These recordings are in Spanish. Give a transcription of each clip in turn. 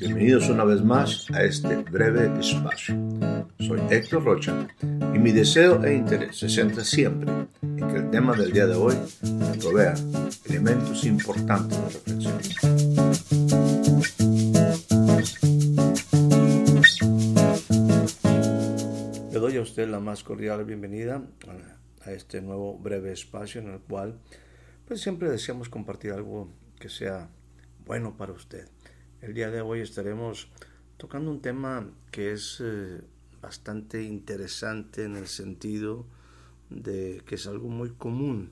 Bienvenidos una vez más a este breve espacio. Soy Héctor Rocha y mi deseo e interés se centra siempre en que el tema del día de hoy me provea elementos importantes de reflexión. Le doy a usted la más cordial bienvenida a este nuevo breve espacio en el cual pues siempre deseamos compartir algo que sea bueno para usted. El día de hoy estaremos tocando un tema que es eh, bastante interesante en el sentido de que es algo muy común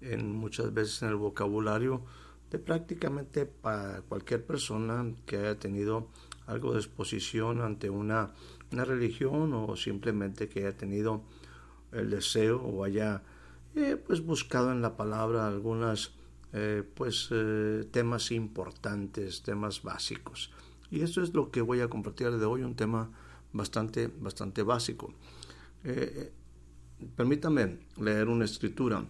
en muchas veces en el vocabulario de prácticamente para cualquier persona que haya tenido algo de exposición ante una, una religión o simplemente que haya tenido el deseo o haya eh, pues buscado en la palabra algunas eh, pues eh, temas importantes, temas básicos. Y eso es lo que voy a compartir de hoy, un tema bastante, bastante básico. permítame leer una escritura.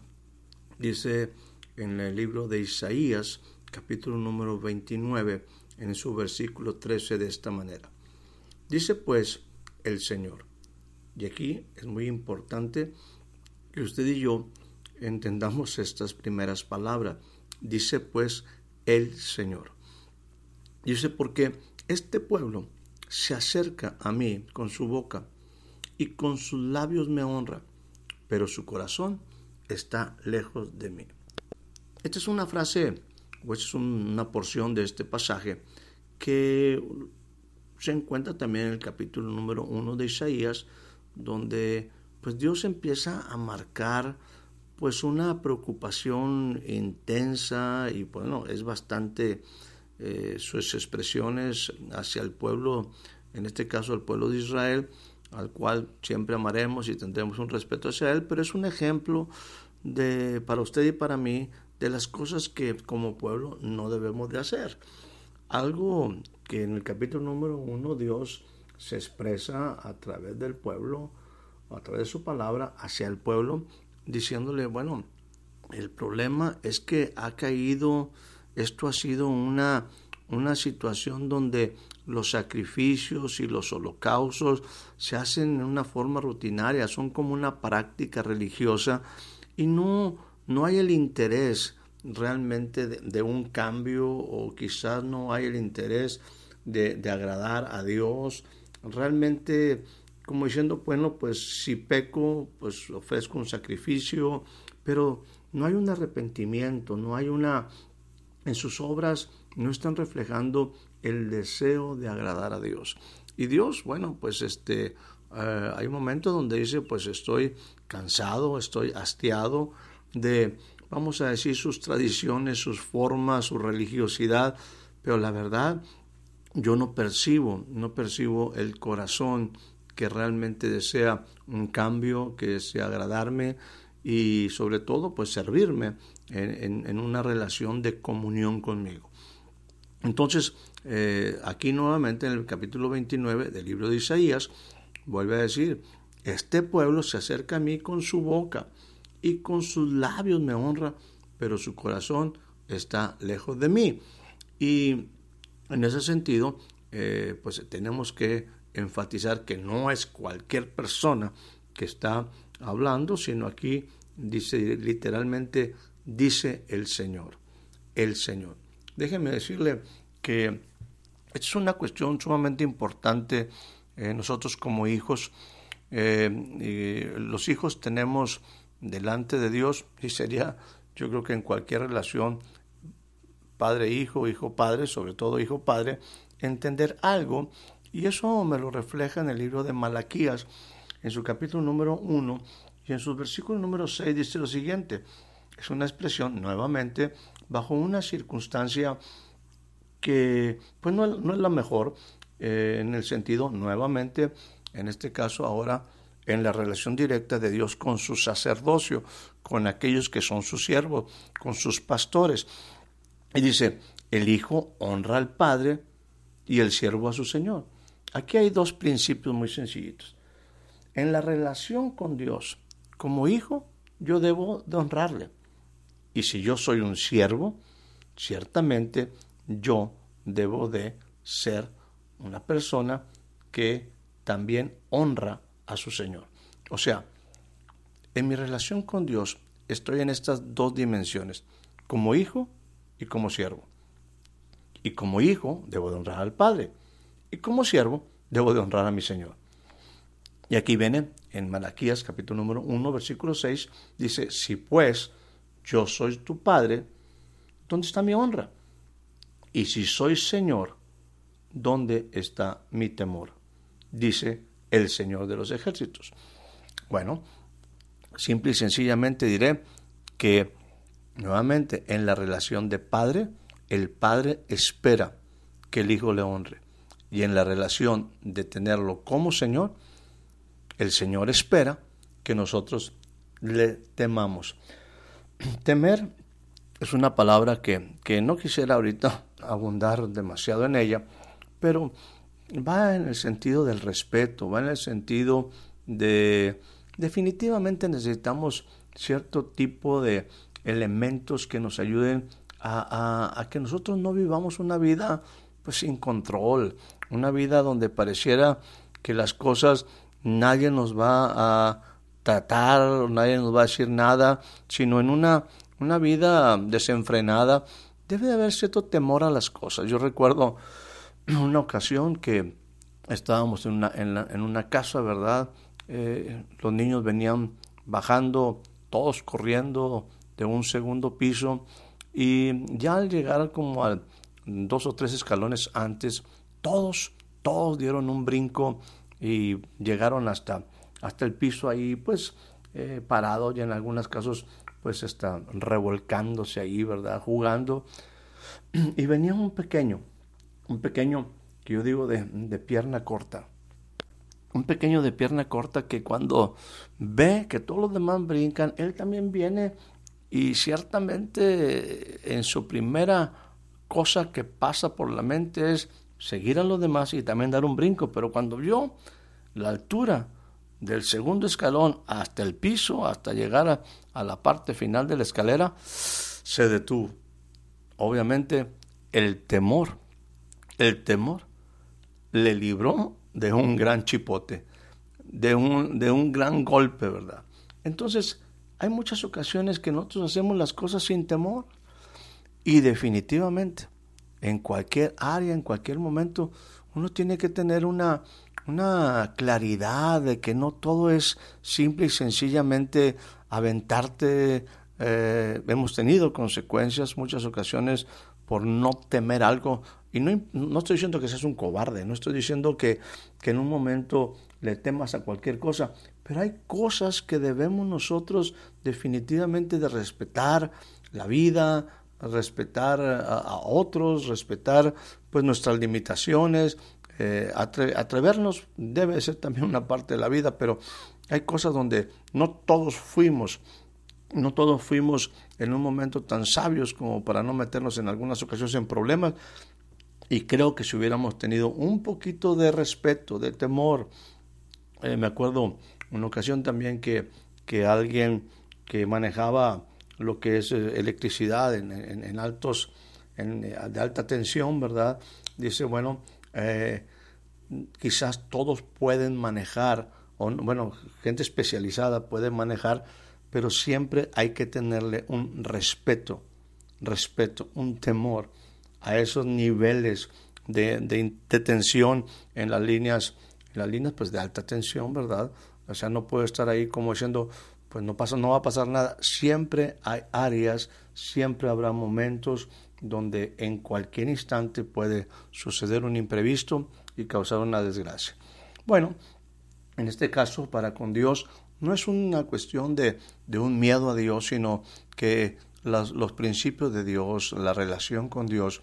Dice en el libro de Isaías, capítulo número 29, en su versículo 13 de esta manera. Dice pues el Señor. Y aquí es muy importante que usted y yo entendamos estas primeras palabras. Dice pues el Señor. Dice porque este pueblo se acerca a mí con su boca y con sus labios me honra, pero su corazón está lejos de mí. Esta es una frase, o es una porción de este pasaje que se encuentra también en el capítulo número uno de Isaías, donde pues Dios empieza a marcar pues una preocupación intensa y bueno, es bastante eh, sus expresiones hacia el pueblo, en este caso el pueblo de Israel, al cual siempre amaremos y tendremos un respeto hacia él, pero es un ejemplo de para usted y para mí de las cosas que como pueblo no debemos de hacer. Algo que en el capítulo número uno Dios se expresa a través del pueblo, a través de su palabra hacia el pueblo, diciéndole, bueno, el problema es que ha caído, esto ha sido una, una situación donde los sacrificios y los holocaustos se hacen en una forma rutinaria, son como una práctica religiosa y no, no hay el interés realmente de, un cambio o quizás no hay el interés de, de agradar a Dios. Realmente como diciendo, bueno, pues si peco, pues ofrezco un sacrificio, pero no hay un arrepentimiento, no hay una, en sus obras no están reflejando el deseo de agradar a Dios. Y Dios, bueno, pues este, eh, hay un momento donde dice, pues estoy cansado, estoy hastiado de, vamos a decir, sus tradiciones, sus formas, su religiosidad, pero la verdad, yo no percibo, no percibo el corazón que realmente desea un cambio, que desea agradarme y sobre todo pues servirme en, una relación de comunión conmigo. Entonces, eh, aquí nuevamente en el capítulo 29 del libro de Isaías, vuelve a decir, este pueblo se acerca a mí con su boca y con sus labios me honra, pero su corazón está lejos de mí. Y en ese sentido, eh, pues tenemos que enfatizar que no es cualquier persona que está hablando, sino aquí dice literalmente, dice el Señor, el Señor. Déjeme decirle que es una cuestión sumamente importante eh, nosotros como hijos. Eh, los hijos tenemos delante de Dios y sería, yo creo que en cualquier relación, padre-hijo, hijo-padre, sobre todo hijo-padre, entender algo y eso me lo refleja en el libro de Malaquías, en su capítulo número 1 y en su versículo número 6 dice lo siguiente. Es una expresión nuevamente bajo una circunstancia que pues no, es la mejor eh, en el sentido nuevamente, en este caso ahora en la relación directa de Dios con su sacerdocio, con aquellos que son sus siervos, con sus pastores. Y dice, el Hijo honra al Padre y el siervo a su Señor. Aquí hay dos principios muy sencillitos. En la relación con Dios, como hijo, yo debo de honrarle. Y si yo soy un siervo, ciertamente yo debo de ser una persona que también honra a su Señor. O sea, en mi relación con Dios estoy en estas dos dimensiones, como hijo y como siervo. Y como hijo debo de honrar al Padre. Y como siervo debo de honrar a mi Señor. Y aquí viene en Malaquías capítulo número 1, versículo 6, dice, si pues yo soy tu Padre, ¿dónde está mi honra? Y si soy Señor, ¿dónde está mi temor? Dice el Señor de los ejércitos. Bueno, simple y sencillamente diré que nuevamente en la relación de padre, el padre espera que el hijo le honre. Y en la relación de tenerlo como Señor, el Señor espera que nosotros le temamos. Temer es una palabra que, que no quisiera ahorita abundar demasiado en ella, pero va en el sentido del respeto, va en el sentido de definitivamente necesitamos cierto tipo de elementos que nos ayuden a, que nosotros no vivamos una vida pues sin control, una vida donde pareciera que las cosas nadie nos va a tratar, nadie nos va a decir nada, sino en una, una vida desenfrenada, debe de haber cierto temor a las cosas. Yo recuerdo una ocasión que estábamos en una, en, una casa, ¿verdad? Eh, los niños venían bajando, todos corriendo de un segundo piso y ya al llegar como a dos o tres escalones antes, todos, todos dieron un brinco y llegaron hasta, hasta el piso ahí, pues eh, parado y en algunos casos pues está revolcándose ahí, ¿verdad? Jugando. Y venía un pequeño, un pequeño que yo digo de, de pierna corta. Un pequeño de pierna corta que cuando ve que todos los demás brincan, él también viene y ciertamente en su primera cosa que pasa por la mente es seguir a los demás y también dar un brinco, pero cuando vio la altura del segundo escalón hasta el piso, hasta llegar a, a la parte final de la escalera, se detuvo. Obviamente el temor, el temor le libró de un gran chipote, de un, de un gran golpe, ¿verdad? Entonces, hay muchas ocasiones que nosotros hacemos las cosas sin temor y definitivamente en cualquier área, en cualquier momento, uno tiene que tener una, una claridad de que no todo es simple y sencillamente aventarte. Eh, hemos tenido consecuencias muchas ocasiones por no temer algo. Y no, no estoy diciendo que seas un cobarde, no estoy diciendo que, que en un momento le temas a cualquier cosa, pero hay cosas que debemos nosotros definitivamente de respetar la vida, respetar a, otros, respetar pues nuestras limitaciones, eh, atrevernos debe ser también una parte de la vida, pero hay cosas donde no todos fuimos no todos fuimos en un momento tan sabios como para no meternos en algunas ocasiones en problemas. Y creo que si hubiéramos tenido un poquito de respeto, de temor, eh, me acuerdo una ocasión también que, que alguien que manejaba lo que es eh, electricidad en, altos, en, de alta tensión, ¿verdad? Dice, bueno, eh, quizás todos pueden manejar, bueno, gente especializada puede manejar, pero siempre hay que tenerle un respeto, respeto, un temor a esos niveles de, tensión en las líneas, en las líneas pues de alta tensión, ¿verdad? O sea, no puede estar ahí como diciendo, pues no pasa, no va a pasar nada. Siempre hay áreas, siempre habrá momentos donde en cualquier instante puede suceder un imprevisto y causar una desgracia. Bueno, en este caso, para con Dios no es una cuestión de, un miedo a Dios, sino que los principios de Dios, la relación con Dios,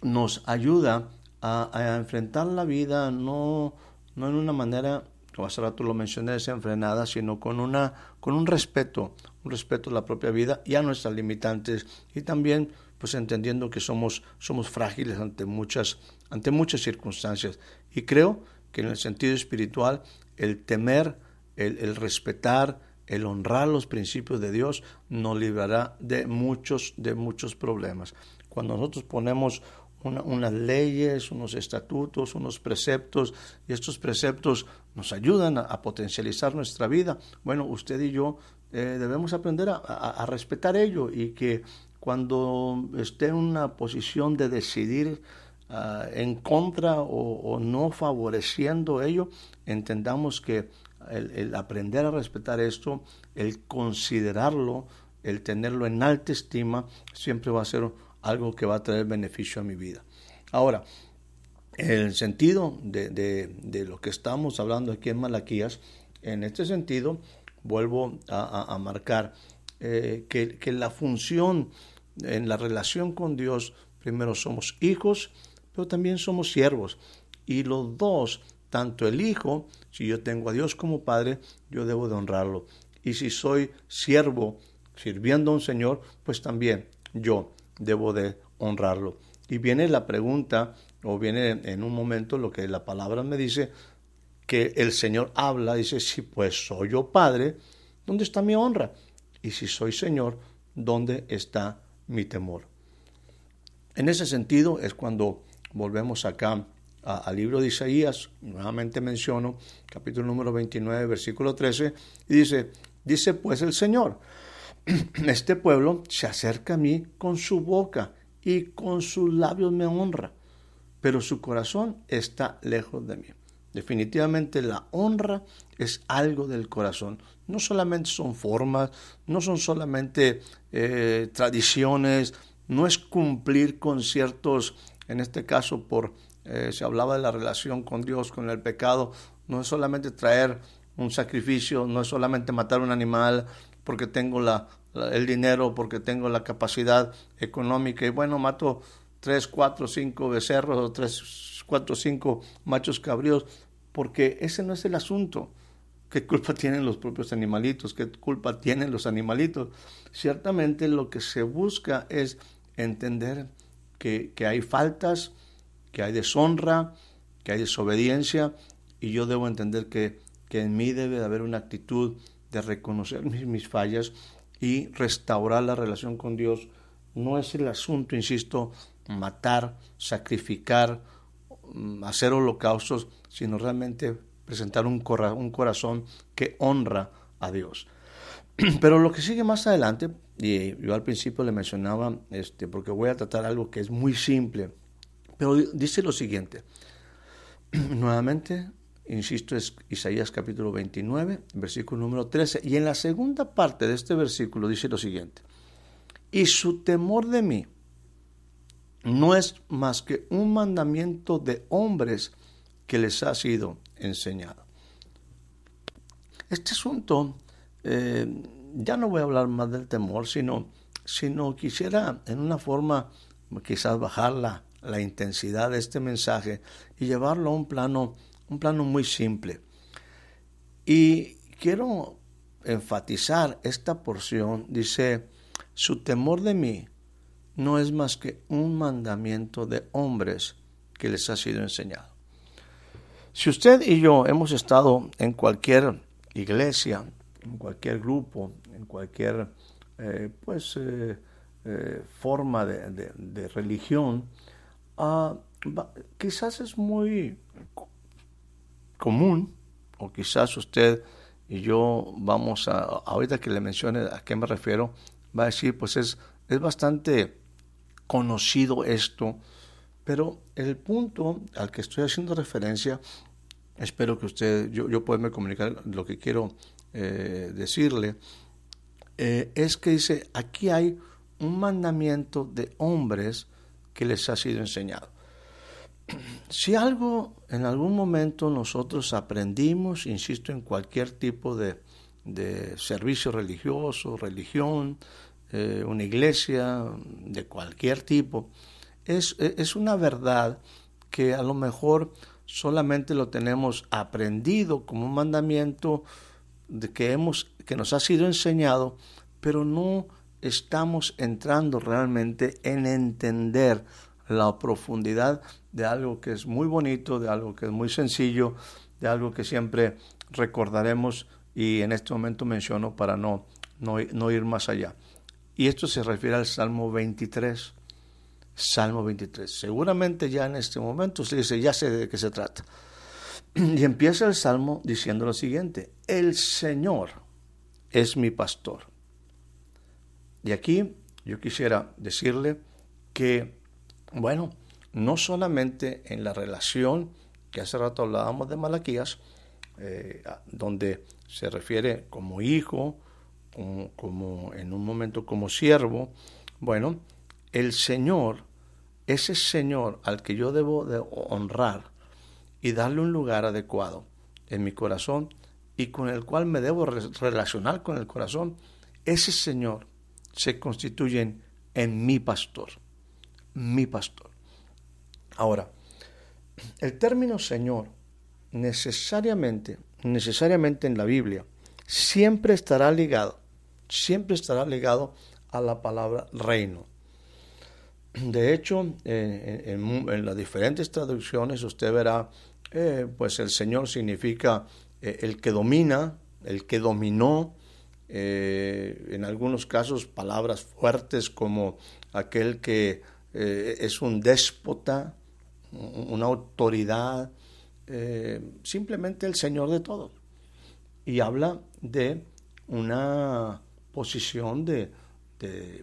nos ayuda a, enfrentar la vida no, no en una manera, como hace rato lo mencioné, desenfrenada, sino con, una, con un respeto, un respeto a la propia vida y a nuestras limitantes y también pues entendiendo que somos, somos frágiles ante muchas, ante muchas circunstancias. Y creo que en el sentido espiritual el temer el, respetar, el honrar los principios de Dios nos librará de muchos, de muchos problemas. Cuando nosotros ponemos unas leyes, unos estatutos, unos preceptos, y estos preceptos nos ayudan a, potencializar nuestra vida. Bueno, usted y yo eh, debemos aprender a, respetar ello y que cuando esté en una posición de decidir ah, en contra o, no favoreciendo ello, entendamos que el, aprender a respetar esto, el considerarlo, el tenerlo en alta estima, siempre va a ser algo que va a traer beneficio a mi vida. Ahora, el sentido de, lo que estamos hablando aquí en Malaquías, en este sentido, vuelvo a, marcar eh, que, la función en la relación con Dios, primero somos hijos, pero también somos siervos. Y los dos, tanto el hijo, si yo tengo a Dios como padre, yo debo de honrarlo. Y si soy siervo, sirviendo a un Señor, pues también yo debo de honrarlo. Y viene la pregunta, o viene en un momento lo que la palabra me dice, que el Señor habla, dice, si pues soy yo Padre, ¿dónde está mi honra? Y si soy Señor, ¿dónde está mi temor? En ese sentido es cuando volvemos acá al libro de Isaías, nuevamente menciono, capítulo número 29, versículo 13, y dice, dice pues el Señor, este pueblo se acerca a mí con su boca y con sus labios me honra, pero su corazón está lejos de mí. Definitivamente la honra es algo del corazón. No solamente son formas, no son solamente eh, tradiciones, no es cumplir con ciertos, en este caso por, eh, se hablaba de la relación con Dios, con el pecado, no es solamente traer un sacrificio, no es solamente matar un animal porque tengo la, el dinero, porque tengo la capacidad económica y bueno, mato tres, cuatro, cinco becerros o tres, cuatro, cinco machos cabríos, porque ese no es el asunto. ¿Qué culpa tienen los propios animalitos? ¿Qué culpa tienen los animalitos? Ciertamente lo que se busca es entender que, que hay faltas, que hay deshonra, que hay desobediencia, y yo debo entender que, que en mí debe de haber una actitud de reconocer mis, fallas y restaurar la relación con Dios no es el asunto, insisto, matar, sacrificar, mm, hacer holocaustos, sino realmente presentar un, un corazón que honra a Dios. Pero lo que sigue más adelante, y yo al principio le mencionaba, este, porque voy a tratar algo que es muy simple, pero dice lo siguiente, nuevamente, insisto, es Isaías capítulo 29, versículo número 13. Y en la segunda parte de este versículo dice lo siguiente, y su temor de mí no es más que un mandamiento de hombres que les ha sido enseñado. Este asunto, eh, ya no voy a hablar más del temor, sino, sino quisiera en una forma quizás bajar la, la intensidad de este mensaje y llevarlo a un plano un plano muy simple. Y quiero enfatizar esta porción. Dice, su temor de mí no es más que un mandamiento de hombres que les ha sido enseñado. Si usted y yo hemos estado en cualquier iglesia, en cualquier grupo, en cualquier eh, pues, eh, eh, forma de, religión, ah, quizás es muy común, o quizás usted y yo vamos a, ahorita que le mencione a qué me refiero, va a decir, pues es, es bastante conocido esto, pero el punto al que estoy haciendo referencia, espero que usted, yo, yo pueda comunicar lo que quiero eh, decirle, eh, es que dice, aquí hay un mandamiento de hombres que les ha sido enseñado si algo en algún momento nosotros aprendimos, insisto, en cualquier tipo de, servicio religioso, religión, eh, una iglesia de cualquier tipo, es, es una verdad que a lo mejor solamente lo tenemos aprendido como un mandamiento de que, hemos, que nos ha sido enseñado, pero no estamos entrando realmente en entender la profundidad de algo que es muy bonito, de algo que es muy sencillo, de algo que siempre recordaremos y en este momento menciono para no, no, ir más allá. Y esto se refiere al Salmo 23. Salmo 23. Seguramente ya en este momento usted dice, ya sé de qué se trata. Y empieza el Salmo diciendo lo siguiente, el Señor es mi pastor. Y aquí yo quisiera decirle que, bueno, no solamente en la relación que hace rato hablábamos de Malaquías, eh, donde se refiere como hijo, como, como, en un momento como siervo, bueno, el Señor, ese Señor al que yo debo de honrar y darle un lugar adecuado en mi corazón y con el cual me debo relacionar con el corazón, ese Señor se constituye en mi pastor, mi pastor. Ahora, el término Señor necesariamente, necesariamente en la Biblia, siempre estará ligado, siempre estará ligado a la palabra reino. De hecho, en, las diferentes traducciones usted verá, eh, pues el Señor significa eh, el que domina, el que dominó, eh, en algunos casos palabras fuertes como aquel que es un déspota, una autoridad, eh, simplemente el Señor de todo. Y habla de una posición de,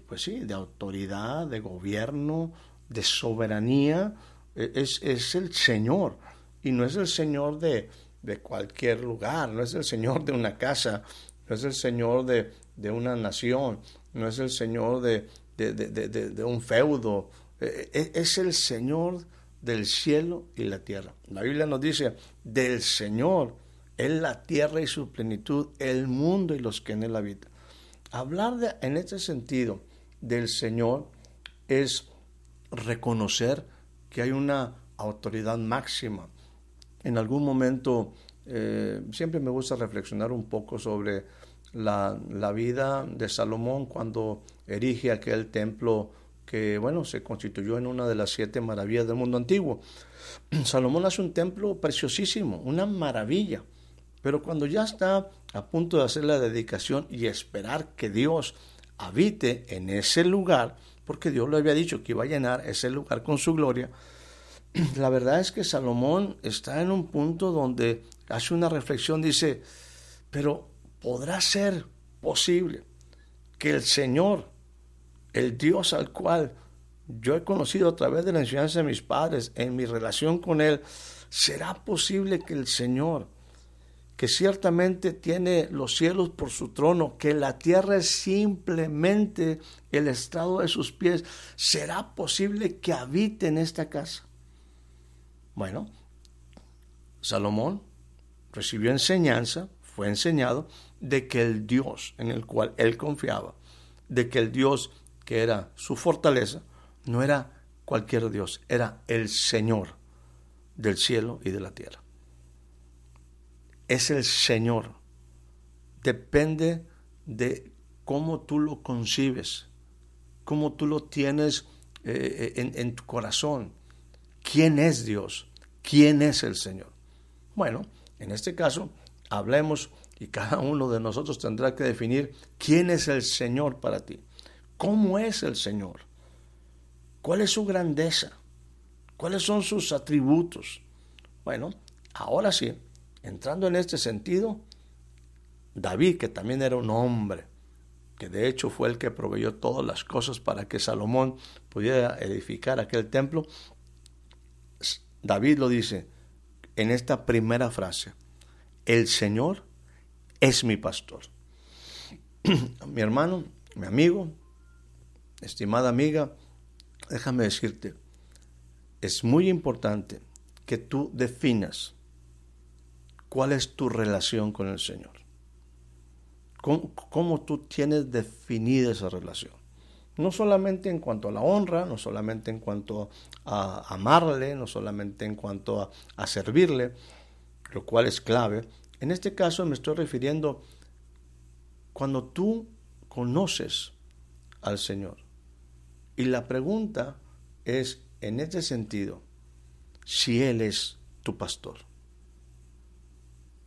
pues sí, de autoridad, de gobierno, de soberanía. E, es, es el Señor. Y no es el Señor de, de, cualquier lugar, no es el Señor de una casa, no es el Señor de, de una nación, no es el Señor de, de un feudo, e, e, es el Señor del cielo y la tierra. La Biblia nos dice, del Señor es la tierra y su plenitud, el mundo y los que en él habitan. Hablar de, en este sentido del Señor es reconocer que hay una autoridad máxima. En algún momento, eh, siempre me gusta reflexionar un poco sobre la, la vida de Salomón cuando erige aquel templo que bueno, se constituyó en una de las siete maravillas del mundo antiguo. Salomón hace un templo preciosísimo, una maravilla, pero cuando ya está a punto de hacer la dedicación y esperar que Dios habite en ese lugar, porque Dios le había dicho que iba a llenar ese lugar con su gloria, la verdad es que Salomón está en un punto donde hace una reflexión, dice, pero podrá ser posible que el Señor el Dios al cual yo he conocido a través de la enseñanza de mis padres, en mi relación con Él, ¿será posible que el Señor, que ciertamente tiene los cielos por su trono, que la tierra es simplemente el estado de sus pies, ¿será posible que habite en esta casa? Bueno, Salomón recibió enseñanza, fue enseñado de que el Dios en el cual él confiaba, de que el Dios que era su fortaleza, no era cualquier Dios, era el Señor del cielo y de la tierra. Es el Señor. Depende de cómo tú lo concibes, cómo tú lo tienes eh, en, en tu corazón. ¿Quién es Dios? ¿Quién es el Señor? Bueno, en este caso, hablemos y cada uno de nosotros tendrá que definir quién es el Señor para ti. ¿Cómo es el Señor? ¿Cuál es su grandeza? ¿Cuáles son sus atributos? Bueno, ahora sí, entrando en este sentido, David, que también era un hombre, que de hecho fue el que proveyó todas las cosas para que Salomón pudiera edificar aquel templo, David lo dice en esta primera frase, el Señor es mi pastor. mi hermano, mi amigo, estimada amiga, déjame decirte, es muy importante que tú definas cuál es tu relación con el Señor. ¿Cómo, tú tienes definida esa relación? No solamente en cuanto a la honra, no solamente en cuanto a amarle, no solamente en cuanto a, servirle, lo cual es clave. En este caso me estoy refiriendo cuando tú conoces al Señor. Y la pregunta es, en este sentido, si Él es tu pastor.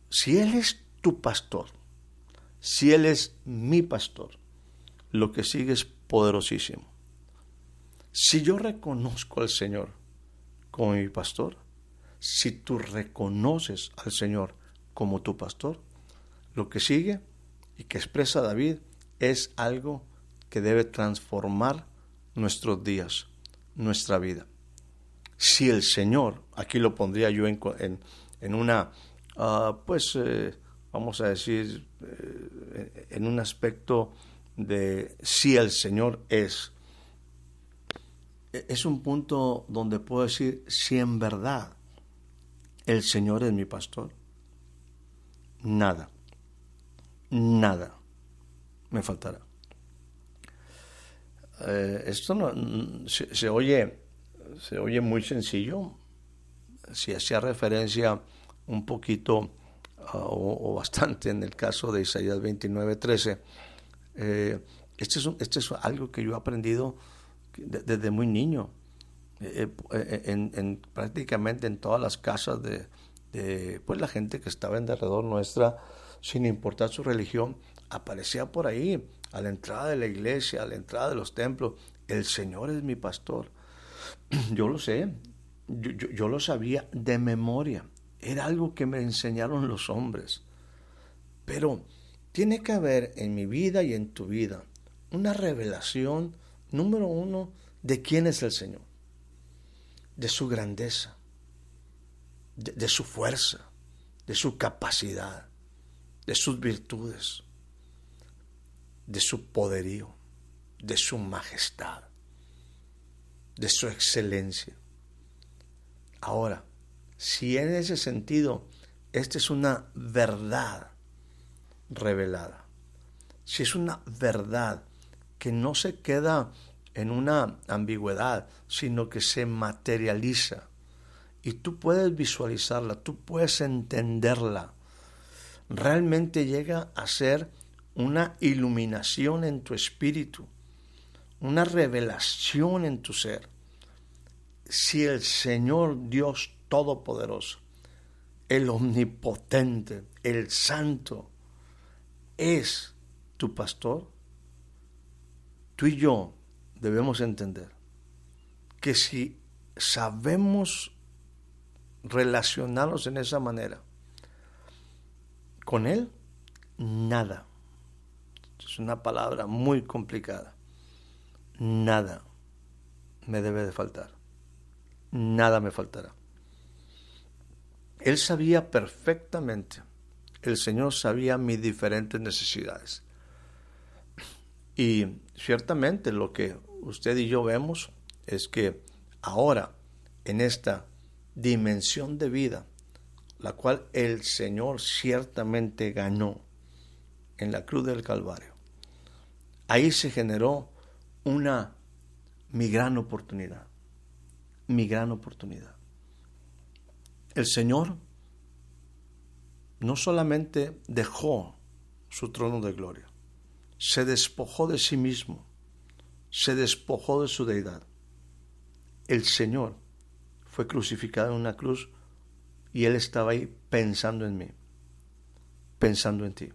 Si Él es tu pastor, si Él es mi pastor, lo que sigue es poderosísimo. Si yo reconozco al Señor como mi pastor, si tú reconoces al Señor como tu pastor, lo que sigue y que expresa David es algo que debe transformar nuestros días, nuestra vida. Si el Señor, aquí lo pondría yo en, en, una, ah, pues, eh, vamos a decir, eh, en un aspecto de si el Señor es, es un punto donde puedo decir si en verdad el Señor es mi pastor, nada, nada me faltará. Eh, esto no, se, oye, se oye muy sencillo. Si hacía referencia un poquito ah, o, bastante en el caso de Isaías 29, 13, eh, este, es este es algo que yo he aprendido desde muy niño. Eh, en, prácticamente en todas las casas de, pues la gente que estaba en derredor nuestra, sin importar su religión, aparecía por ahí, a la entrada de la iglesia, a la entrada de los templos. El Señor es mi pastor. Yo lo sé, yo, lo sabía de memoria. Era algo que me enseñaron los hombres. Pero tiene que haber en mi vida y en tu vida una revelación, número uno, de quién es el Señor, de su grandeza, de su fuerza, de su capacidad, de sus virtudes de su poderío, de su majestad, de su excelencia. Ahora, si en ese sentido esta es una verdad revelada, si es una verdad que no se queda en una ambigüedad, sino que se materializa y tú puedes visualizarla, tú puedes entenderla, realmente llega a ser una iluminación en tu espíritu, una revelación en tu ser. Si el Señor Dios Todopoderoso, el Omnipotente, el Santo, es tu pastor, tú y yo debemos entender que si sabemos relacionarnos en esa manera con Él, nada es una palabra muy complicada. Nada me debe de faltar. Nada me faltará. Él sabía perfectamente, el Señor sabía mis diferentes necesidades. Y ciertamente lo que usted y yo vemos es que ahora, en esta dimensión de vida, la cual el Señor ciertamente ganó en la cruz del Calvario, ahí se generó una mi gran oportunidad, mi gran oportunidad. El Señor no solamente dejó su trono de gloria, se despojó de sí mismo, se despojó de su deidad. El Señor fue crucificado en una cruz y Él estaba ahí pensando en mí, pensando en ti.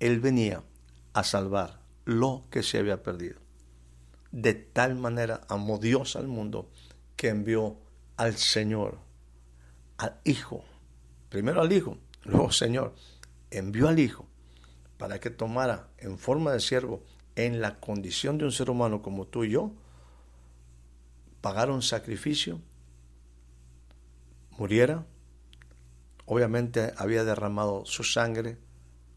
Él venía a salvar lo que se había perdido. De tal manera amó Dios al mundo que envió al Señor, al Hijo, primero al Hijo, luego Señor, envió al Hijo para que tomara en forma de siervo, en la condición de un ser humano como tú y yo, pagara un sacrificio, muriera, obviamente había derramado su sangre,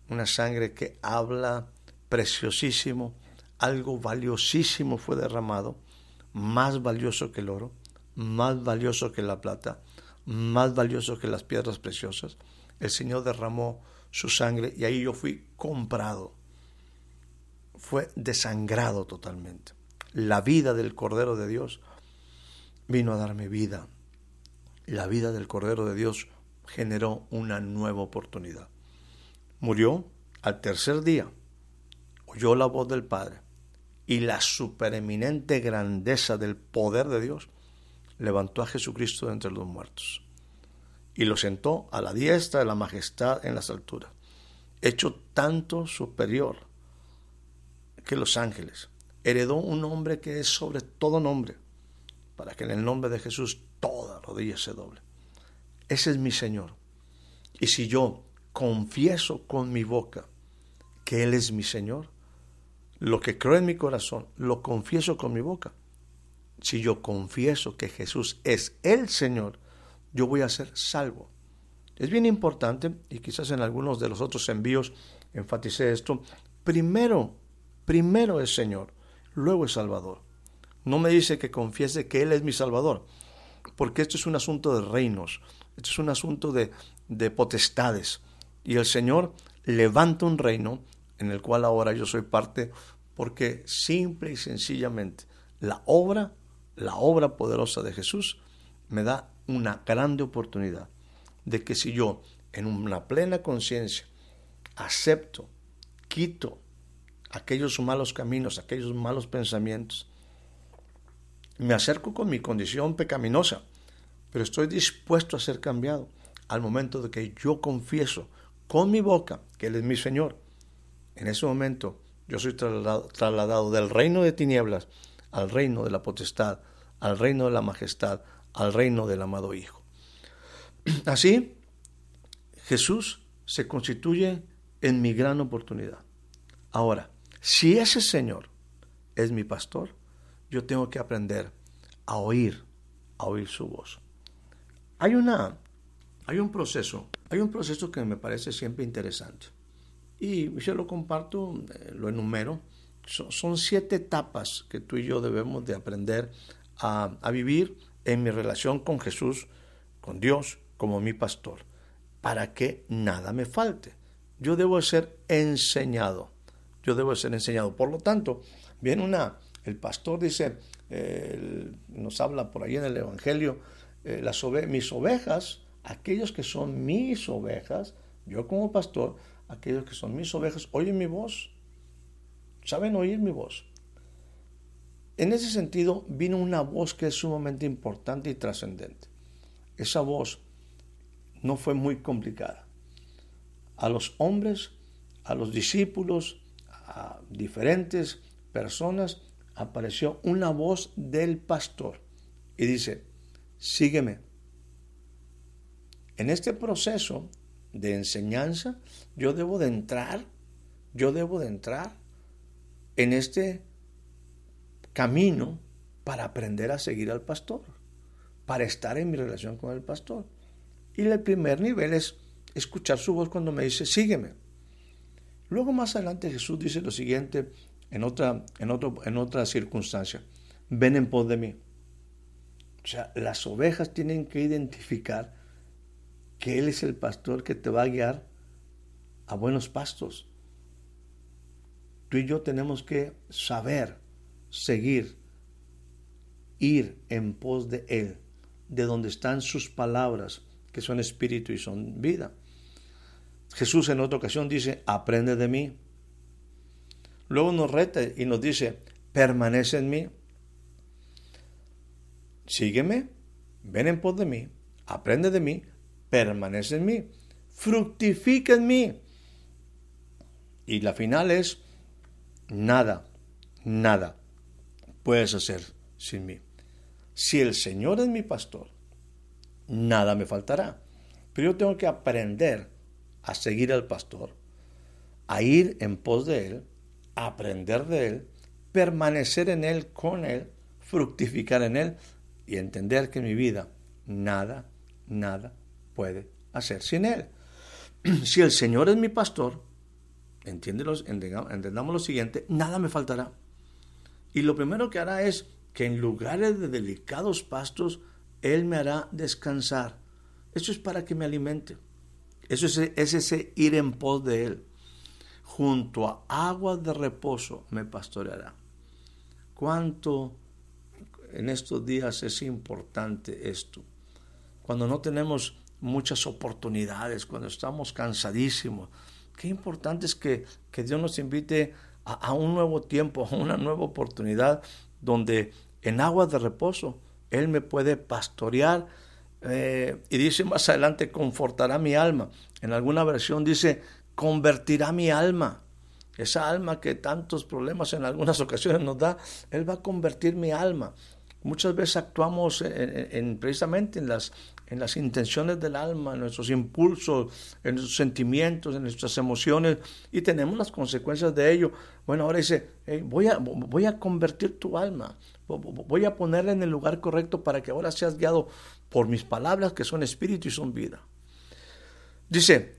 una sangre que habla preciosísimo, algo valiosísimo fue derramado, más valioso que el oro, más valioso que la plata, más valioso que las piedras preciosas. El Señor derramó su sangre y ahí yo fui comprado. Fue desangrado totalmente. La vida del Cordero de Dios vino a darme vida. La vida del Cordero de Dios generó una nueva oportunidad. Murió al tercer día oyó la voz del Padre y la supereminente grandeza del poder de Dios levantó a Jesucristo de entre los muertos y lo sentó a la diestra de la majestad en las alturas, hecho tanto superior que los ángeles, heredó un nombre que es sobre todo nombre, para que en el nombre de Jesús toda rodilla se doble. Ese es mi Señor. Y si yo confieso con mi boca que Él es mi Señor, lo que creo en mi corazón, lo confieso con mi boca. Si yo confieso que Jesús es el Señor, yo voy a ser salvo. Es bien importante, y quizás en algunos de los otros envíos enfaticé esto, primero, primero es Señor, luego es Salvador. No me dice que confiese que Él es mi Salvador, porque esto es un asunto de reinos, esto es un asunto de, de potestades. Y el Señor levanta un reino en el cual ahora yo soy parte, porque simple y sencillamente la obra, la obra poderosa de Jesús me da una grande oportunidad de que si yo en una plena conciencia acepto, quito aquellos malos caminos, aquellos malos pensamientos, me acerco con mi condición pecaminosa, pero estoy dispuesto a ser cambiado al momento de que yo confieso con mi boca que Él es mi Señor. En ese momento yo soy trasladado, del reino de tinieblas al reino de la potestad, al reino de la majestad, al reino del amado Hijo. Así, Jesús se constituye en mi gran oportunidad. Ahora, si ese Señor es mi pastor, yo tengo que aprender a oír, a oír su voz. Hay una hay un proceso, hay un proceso que me parece siempre interesante. Y yo lo comparto, eh, lo enumero. Son, siete etapas que tú y yo debemos de aprender a, a vivir en mi relación con Jesús, con Dios, como mi pastor, para que nada me falte. Yo debo ser enseñado. Yo debo ser enseñado. Por lo tanto, viene una, el pastor dice, nos habla por ahí en el Evangelio, eh, las mis ovejas, aquellos que son mis ovejas, yo como pastor, aquellos que son mis ovejas, oyen mi voz, saben oír mi voz. En ese sentido, vino una voz que es sumamente importante y trascendente. Esa voz no fue muy complicada. A los hombres, a los discípulos, a diferentes personas, apareció una voz del pastor y dice, sígueme. En este proceso de enseñanza, yo debo de entrar, yo debo de entrar en este camino para aprender a seguir al pastor, para estar en mi relación con el pastor. Y el primer nivel es escuchar su voz cuando me dice, sígueme. Luego más adelante Jesús dice lo siguiente en otra, en otro, en circunstancia, ven en pos de mí. O sea, las ovejas tienen que identificar que Él es el pastor que te va a guiar a buenos pastos. Tú y yo tenemos que saber seguir, ir en pos de Él, de donde están sus palabras, que son espíritu y son vida. Jesús en otra ocasión dice, aprende de mí. Luego nos reta y nos dice, permanece en mí. Sígueme, ven en pos de mí, aprende de mí, permanece en mí, fructifica en mí. Y la final es, nada, nada puedes hacer sin mí. Si el Señor es mi pastor, nada me faltará. Pero yo tengo que aprender a seguir al pastor, a ir en pos de él, aprender de él, permanecer en él, con él, fructificar en él y entender que mi vida nada, nada puede hacer sin él. Si el Señor es mi pastor, entendamos lo siguiente, nada me faltará. Y lo primero que hará es que en lugares de delicados pastos, Él me hará descansar. Eso es para que me alimente. Eso es, ese ir en pos de Él. Junto a aguas de reposo me pastoreará. ¿Cuánto en estos días es importante esto? Cuando no tenemos muchas oportunidades, cuando estamos cansadísimos, qué importante es que, que Dios nos invite a, un nuevo tiempo, a una nueva oportunidad, donde en aguas de reposo Él me puede pastorear. Eh, y dice más adelante, confortará mi alma. En alguna versión dice, convertirá mi alma. esa alma que tantos problemas en algunas ocasiones nos da, Él va a convertir mi alma. Muchas veces actuamos en, precisamente en las, en las intenciones del alma, en nuestros impulsos, en nuestros sentimientos, en nuestras emociones, y tenemos las consecuencias de ello. Bueno, ahora dice, voy a convertir tu alma, voy a ponerla en el lugar correcto para que ahora seas guiado por mis palabras que son espíritu y son vida. Dice,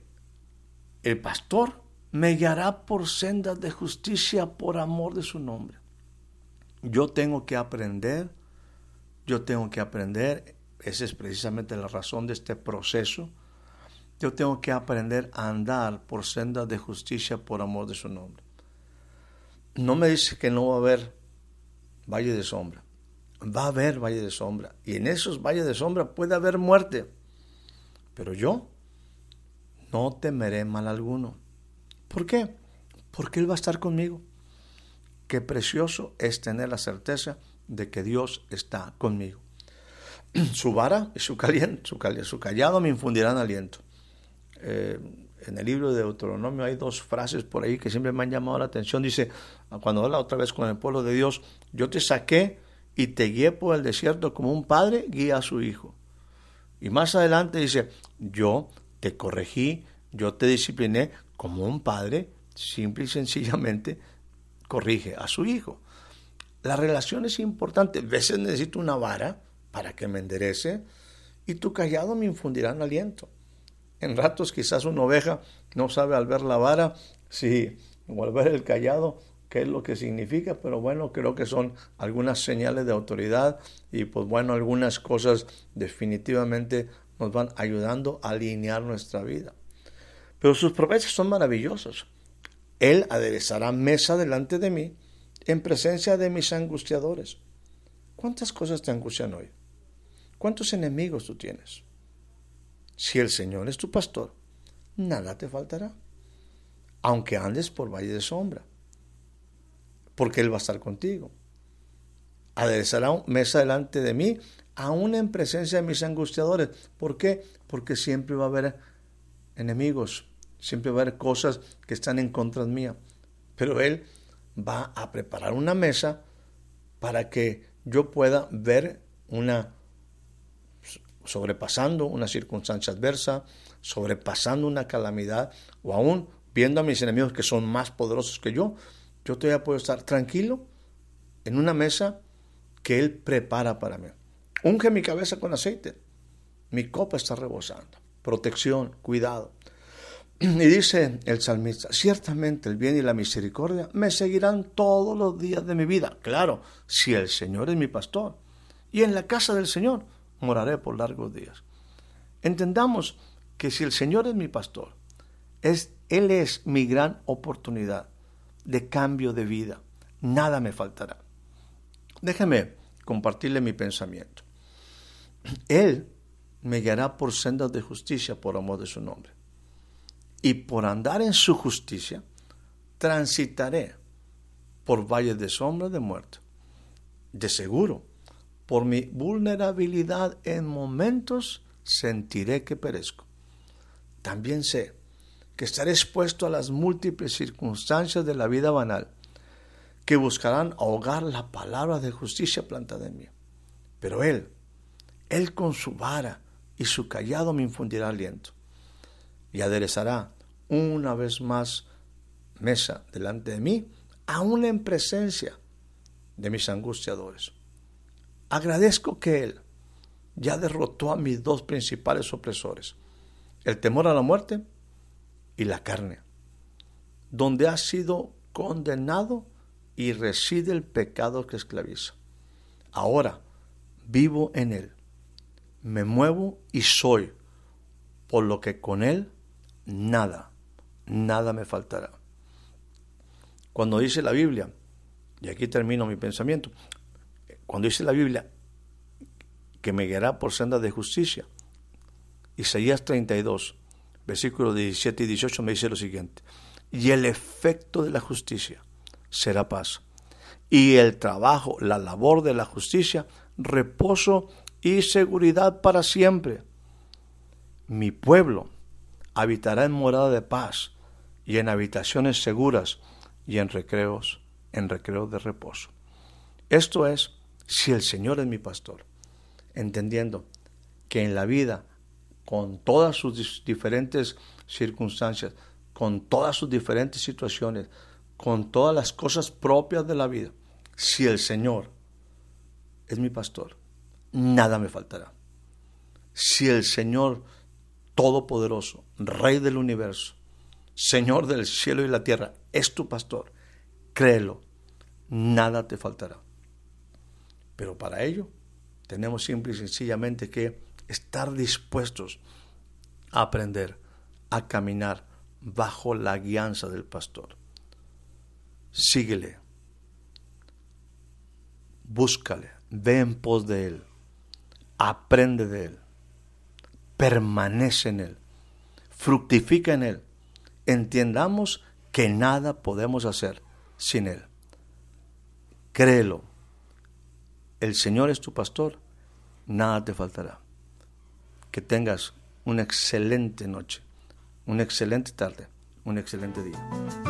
el pastor me guiará por sendas de justicia por amor de su nombre. Yo tengo que aprender, yo tengo que aprender, esa es precisamente la razón de este proceso. Yo tengo que aprender a andar por sendas de justicia por amor de su nombre. No me dice que no va a haber valle de sombra. Va a haber valle de sombra. Y en esos valles de sombra puede haber muerte. Pero yo no temeré mal alguno ¿Por qué? Porque Él va a estar conmigo. Qué precioso es tener la certeza de que Dios está conmigo. Su vara y su, su, callado me infundirán aliento. Eh, en el libro de Deuteronomio hay dos frases por ahí que siempre me han llamado la atención. Dice, cuando habla otra vez con el pueblo de Dios, yo te saqué y te guié por el desierto como un padre guía a su hijo. Y más adelante dice, yo te corregí, yo te discipliné como un padre simple y sencillamente corrige a su hijo. La relación es importante. A veces necesito una vara para que me enderece y tu callado me infundirá un aliento. En ratos quizás una oveja no sabe al ver la vara si o al ver el callado qué es lo que significa, pero bueno, creo que son algunas señales de autoridad y pues bueno, algunas cosas definitivamente nos van ayudando a alinear nuestra vida. Pero sus promesas son maravillosas. Él aderezará mesa delante de mí en presencia de mis angustiadores. ¿Cuántas cosas te angustian hoy? ¿Cuántos enemigos tú tienes? Si el Señor es tu pastor, nada te faltará, aunque andes por valle de sombra, porque Él va a estar contigo. Aderezará mesa delante de mí, aún en presencia de mis angustiadores. ¿Por qué? Porque siempre va a haber enemigos, siempre va a haber cosas que están en contra mía. Pero Él va a preparar una mesa para que yo pueda ver una sobrepasando una circunstancia adversa, sobrepasando una calamidad o aún viendo a mis enemigos que son más poderosos que yo, yo todavía puedo estar tranquilo en una mesa que Él prepara para mí. Unge mi cabeza con aceite. Mi copa está rebosando. Protección, cuidado. Y dice el salmista, ciertamente el bien y la misericordia me seguirán todos los días de mi vida. Claro, si el Señor es mi pastor. Y en la casa del Señor moraré por largos días. Entendamos que si el Señor es mi pastor, es, Él es mi gran oportunidad de cambio de vida. Nada me faltará. Déjeme compartirle mi pensamiento. Él me guiará por sendas de justicia por amor de su nombre y por andar en su justicia, transitaré por valles de sombra de muerte. De seguro, por mi vulnerabilidad en momentos sentiré que perezco. También sé que estaré expuesto a las múltiples circunstancias de la vida banal que buscarán ahogar la palabra de justicia plantada en mí. Pero Él, Él con su vara y su callado me infundirá aliento y aderezará una vez más mesa delante de mí, aún en presencia de mis angustiadores. Agradezco que Él ya derrotó a mis dos principales opresores, el temor a la muerte y la carne, donde ha sido condenado y reside el pecado que esclaviza. Ahora vivo en Él, me muevo y soy, por lo que con Él nada, nada me faltará. Cuando dice la Biblia, y aquí termino mi pensamiento, cuando dice la Biblia que me guiará por sendas de justicia, Isaías 32, versículos 17 y 18 me dice lo siguiente, y el efecto de la justicia será paz, y el trabajo, la labor de la justicia, reposo y seguridad para siempre. Mi pueblo habitará en morada de paz y en habitaciones seguras, y en recreos, en recreos de reposo. Esto es si el Señor es mi pastor, entendiendo que en la vida, con todas sus diferentes circunstancias, con todas sus diferentes situaciones, con todas las cosas propias de la vida, si el Señor es mi pastor, nada me faltará. Si el Señor Todopoderoso, Rey del universo, Señor del cielo y la tierra, es tu pastor, créelo, nada te faltará. Pero para ello tenemos simple y sencillamente que estar dispuestos a aprender, a caminar bajo la guianza del pastor. Síguele, búscale, ve en pos de él, aprende de él, permanece en él, fructifica en él. Entiendamos que nada podemos hacer sin él. Créelo. El Señor es tu pastor, nada te faltará. Que tengas una excelente noche, una excelente tarde, un excelente día.